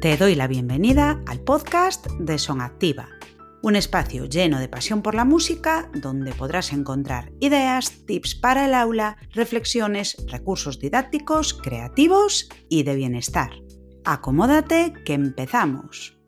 Te doy la bienvenida al podcast de Son Activa, un espacio lleno de pasión por la música donde podrás encontrar ideas, tips para el aula, reflexiones, recursos didácticos, creativos y de bienestar. Acomódate que empezamos.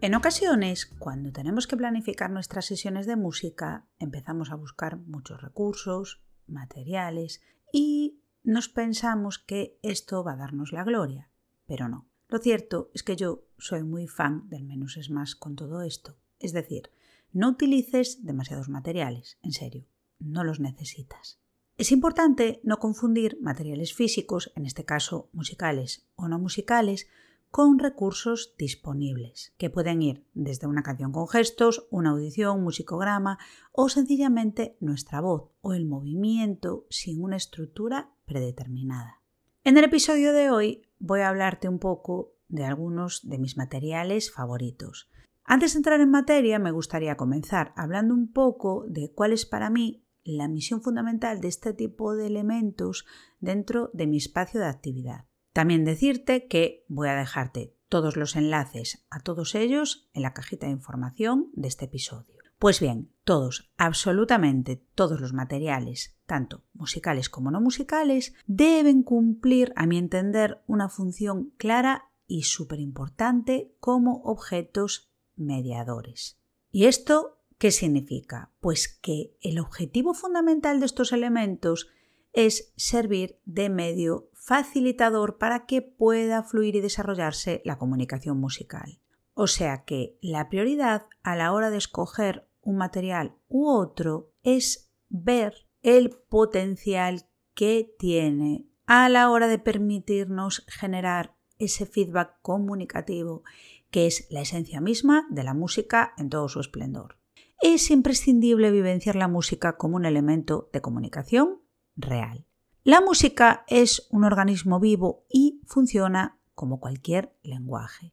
En ocasiones, cuando tenemos que planificar nuestras sesiones de música, empezamos a buscar muchos recursos, materiales y nos pensamos que esto va a darnos la gloria pero no. Lo cierto es que yo soy muy fan del menos es más con todo esto. Es decir, no utilices demasiados materiales, en serio, no los necesitas. Es importante no confundir materiales físicos, en este caso musicales o no musicales, con recursos disponibles, que pueden ir desde una canción con gestos, una audición, un musicograma o sencillamente nuestra voz o el movimiento sin una estructura predeterminada. En el episodio de hoy voy a hablarte un poco de algunos de mis materiales favoritos. Antes de entrar en materia, me gustaría comenzar hablando un poco de cuál es para mí la misión fundamental de este tipo de elementos dentro de mi espacio de actividad. También decirte que voy a dejarte todos los enlaces a todos ellos en la cajita de información de este episodio. Pues bien, todos, absolutamente todos los materiales, tanto musicales como no musicales, deben cumplir, a mi entender, una función clara y súper importante como objetos mediadores. ¿Y esto qué significa? Pues que el objetivo fundamental de estos elementos es servir de medio facilitador para que pueda fluir y desarrollarse la comunicación musical. O sea que la prioridad a la hora de escoger un material u otro es ver el potencial que tiene a la hora de permitirnos generar ese feedback comunicativo que es la esencia misma de la música en todo su esplendor. Es imprescindible vivenciar la música como un elemento de comunicación real. La música es un organismo vivo y funciona como cualquier lenguaje.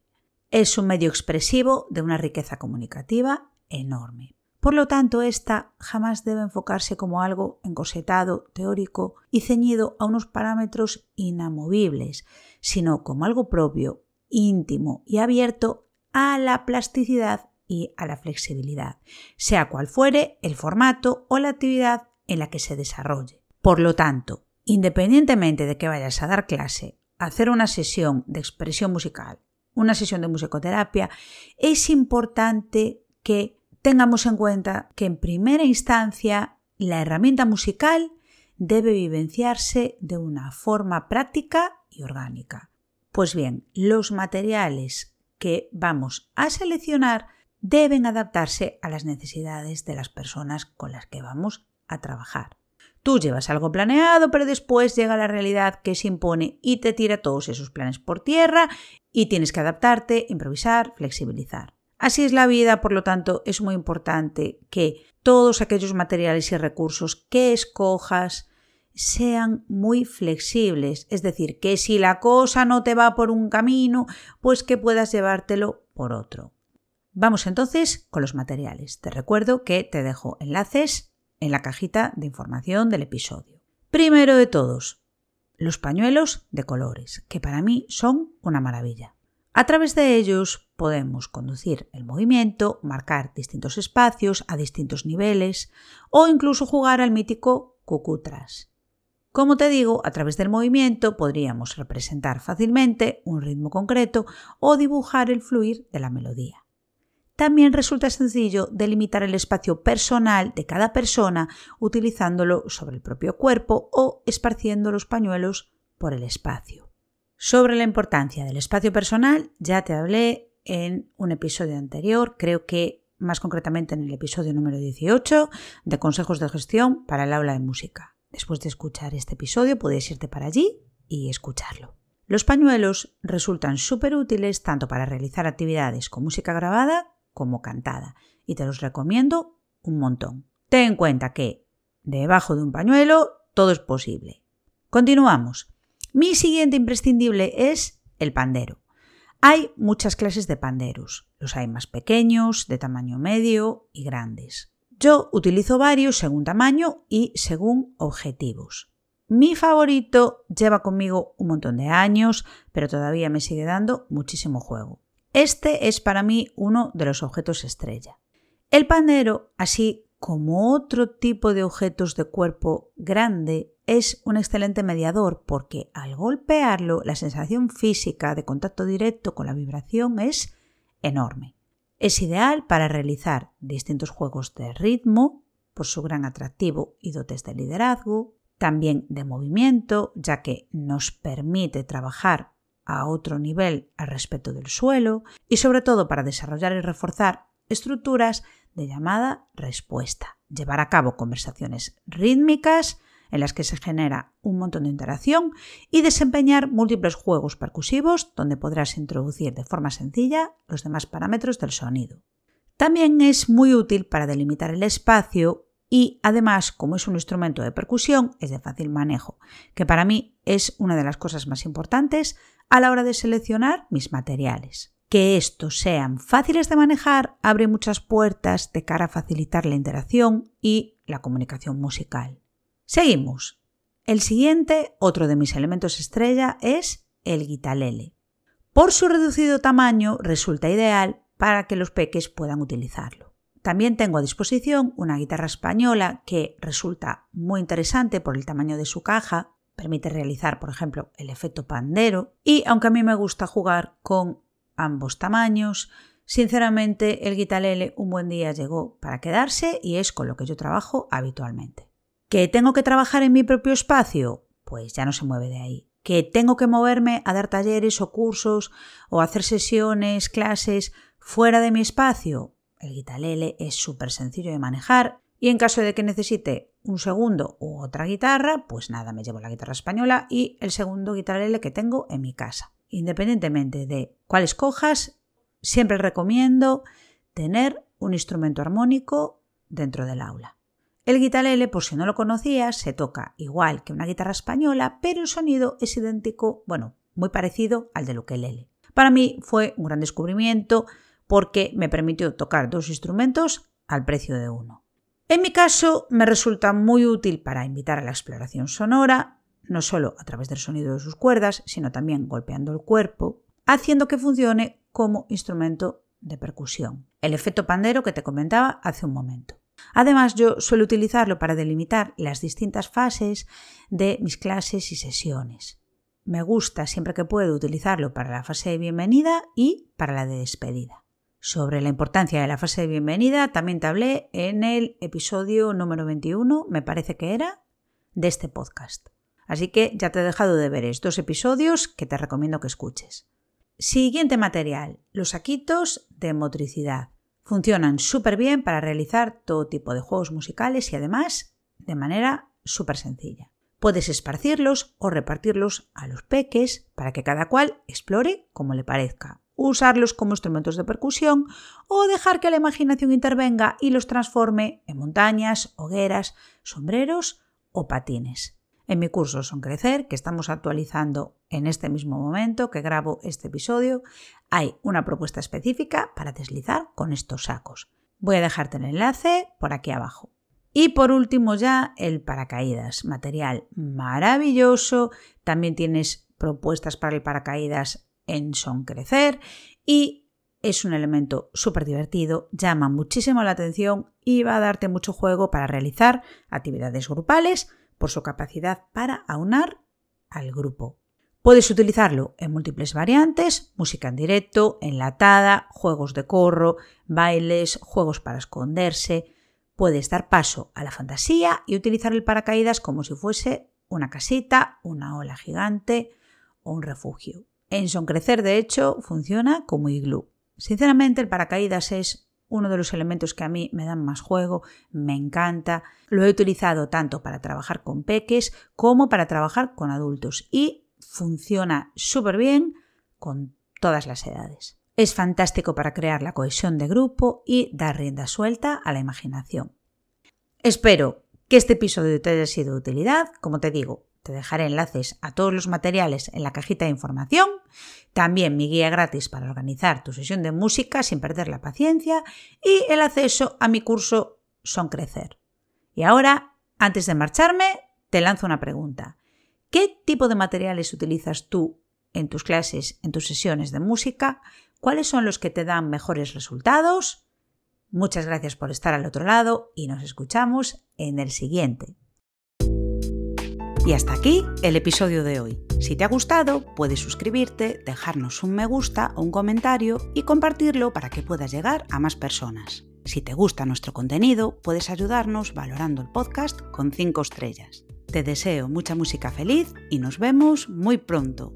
Es un medio expresivo de una riqueza comunicativa enorme. Por lo tanto, esta jamás debe enfocarse como algo encosetado, teórico y ceñido a unos parámetros inamovibles, sino como algo propio, íntimo y abierto a la plasticidad y a la flexibilidad, sea cual fuere el formato o la actividad en la que se desarrolle. Por lo tanto, independientemente de que vayas a dar clase, hacer una sesión de expresión musical, una sesión de musicoterapia, es importante que tengamos en cuenta que en primera instancia la herramienta musical debe vivenciarse de una forma práctica y orgánica. Pues bien, los materiales que vamos a seleccionar deben adaptarse a las necesidades de las personas con las que vamos a trabajar. Tú llevas algo planeado, pero después llega la realidad que se impone y te tira todos esos planes por tierra y tienes que adaptarte, improvisar, flexibilizar. Así es la vida, por lo tanto, es muy importante que todos aquellos materiales y recursos que escojas sean muy flexibles, es decir, que si la cosa no te va por un camino, pues que puedas llevártelo por otro. Vamos entonces con los materiales. Te recuerdo que te dejo enlaces en la cajita de información del episodio. Primero de todos, los pañuelos de colores, que para mí son una maravilla. A través de ellos podemos conducir el movimiento, marcar distintos espacios a distintos niveles o incluso jugar al mítico cucutras. Como te digo, a través del movimiento podríamos representar fácilmente un ritmo concreto o dibujar el fluir de la melodía. También resulta sencillo delimitar el espacio personal de cada persona utilizándolo sobre el propio cuerpo o esparciendo los pañuelos por el espacio. Sobre la importancia del espacio personal ya te hablé en un episodio anterior, creo que más concretamente en el episodio número 18 de consejos de gestión para el aula de música. Después de escuchar este episodio puedes irte para allí y escucharlo. Los pañuelos resultan súper útiles tanto para realizar actividades con música grabada como cantada y te los recomiendo un montón. Ten en cuenta que debajo de un pañuelo todo es posible. Continuamos. Mi siguiente imprescindible es el pandero. Hay muchas clases de panderos. Los hay más pequeños, de tamaño medio y grandes. Yo utilizo varios según tamaño y según objetivos. mi favorito, lleva conmigo un montón de años, pero todavía me sigue dando muchísimo juego. Este es para mí uno de los objetos estrella. El pandero, así como otro tipo de objetos de cuerpo grande, es un excelente mediador porque al golpearlo la sensación física de contacto directo con la vibración es enorme. Es ideal para realizar distintos juegos de ritmo por su gran atractivo y dotes de liderazgo, también de movimiento, ya que nos permite trabajar a otro nivel al respecto del suelo y sobre todo para desarrollar y reforzar estructuras de llamada respuesta, llevar a cabo conversaciones rítmicas en las que se genera un montón de interacción y desempeñar múltiples juegos percusivos donde podrás introducir de forma sencilla los demás parámetros del sonido. También es muy útil para delimitar el espacio y además, como es un instrumento de percusión, es de fácil manejo, que para mí es una de las cosas más importantes a la hora de seleccionar mis materiales. Que estos sean fáciles de manejar abre muchas puertas de cara a facilitar la interacción y la comunicación musical. Seguimos. El siguiente, otro de mis elementos estrella, es el guitalele. Por su reducido tamaño resulta ideal para que los peques puedan utilizarlo. También tengo a disposición una guitarra española que resulta muy interesante por el tamaño de su caja, permite realizar, por ejemplo, el efecto pandero y aunque a mí me gusta jugar con ambos tamaños, sinceramente el guitalele un buen día llegó para quedarse y es con lo que yo trabajo habitualmente. ¿Que tengo que trabajar en mi propio espacio? Pues ya no se mueve de ahí. ¿Que tengo que moverme a dar talleres o cursos o hacer sesiones, clases fuera de mi espacio? El guitalele es súper sencillo de manejar y en caso de que necesite un segundo u otra guitarra, pues nada, me llevo la guitarra española y el segundo guitarlele que tengo en mi casa. Independientemente de cuál escojas, siempre recomiendo tener un instrumento armónico dentro del aula. El guitarlele, por si no lo conocías, se toca igual que una guitarra española, pero el sonido es idéntico, bueno, muy parecido al del ukelele. Para mí fue un gran descubrimiento porque me permitió tocar dos instrumentos al precio de uno. En mi caso, me resulta muy útil para invitar a la exploración sonora, no solo a través del sonido de sus cuerdas, sino también golpeando el cuerpo, haciendo que funcione como instrumento de percusión. El efecto pandero que te comentaba hace un momento. Además, yo suelo utilizarlo para delimitar las distintas fases de mis clases y sesiones. Me gusta siempre que puedo utilizarlo para la fase de bienvenida y para la de despedida. Sobre la importancia de la fase de bienvenida también te hablé en el episodio número 21, me parece que era, de este podcast. Así que ya te he dejado de ver estos episodios que te recomiendo que escuches. Siguiente material, los saquitos de motricidad. Funcionan súper bien para realizar todo tipo de juegos musicales y además de manera súper sencilla. Puedes esparcirlos o repartirlos a los peques para que cada cual explore como le parezca usarlos como instrumentos de percusión o dejar que la imaginación intervenga y los transforme en montañas, hogueras, sombreros o patines. En mi curso Son Crecer, que estamos actualizando en este mismo momento que grabo este episodio, hay una propuesta específica para deslizar con estos sacos. Voy a dejarte el enlace por aquí abajo. Y por último ya el paracaídas, material maravilloso. También tienes propuestas para el paracaídas Son Crecer y es un elemento súper divertido, llama muchísimo la atención y va a darte mucho juego para realizar actividades grupales por su capacidad para aunar al grupo. Puedes utilizarlo en múltiples variantes, música en directo, enlatada, juegos de corro, bailes, juegos para esconderse. Puedes dar paso a la fantasía y utilizar el paracaídas como si fuese una casita, una ola gigante o un refugio. En Son Crecer, de hecho, funciona como iglú. Sinceramente, el paracaídas es uno de los elementos que a mí me dan más juego, me encanta. Lo he utilizado tanto para trabajar con peques como para trabajar con adultos y funciona súper bien con todas las edades. Es fantástico para crear la cohesión de grupo y dar rienda suelta a la imaginación. Espero que este episodio te haya sido de utilidad. Como te digo, te dejaré enlaces a todos los materiales en la cajita de información, también mi guía gratis para organizar tu sesión de música sin perder la paciencia y el acceso a mi curso Son Crecer. Y ahora, antes de marcharme, te lanzo una pregunta. ¿Qué tipo de materiales utilizas tú en tus clases, en tus sesiones de música? ¿Cuáles son los que te dan mejores resultados? Muchas gracias por estar al otro lado y nos escuchamos en el siguiente. Y hasta aquí el episodio de hoy. Si te ha gustado, puedes suscribirte, dejarnos un me gusta o un comentario y compartirlo para que puedas llegar a más personas. Si te gusta nuestro contenido, puedes ayudarnos valorando el podcast con 5 estrellas. Te deseo mucha música feliz y nos vemos muy pronto.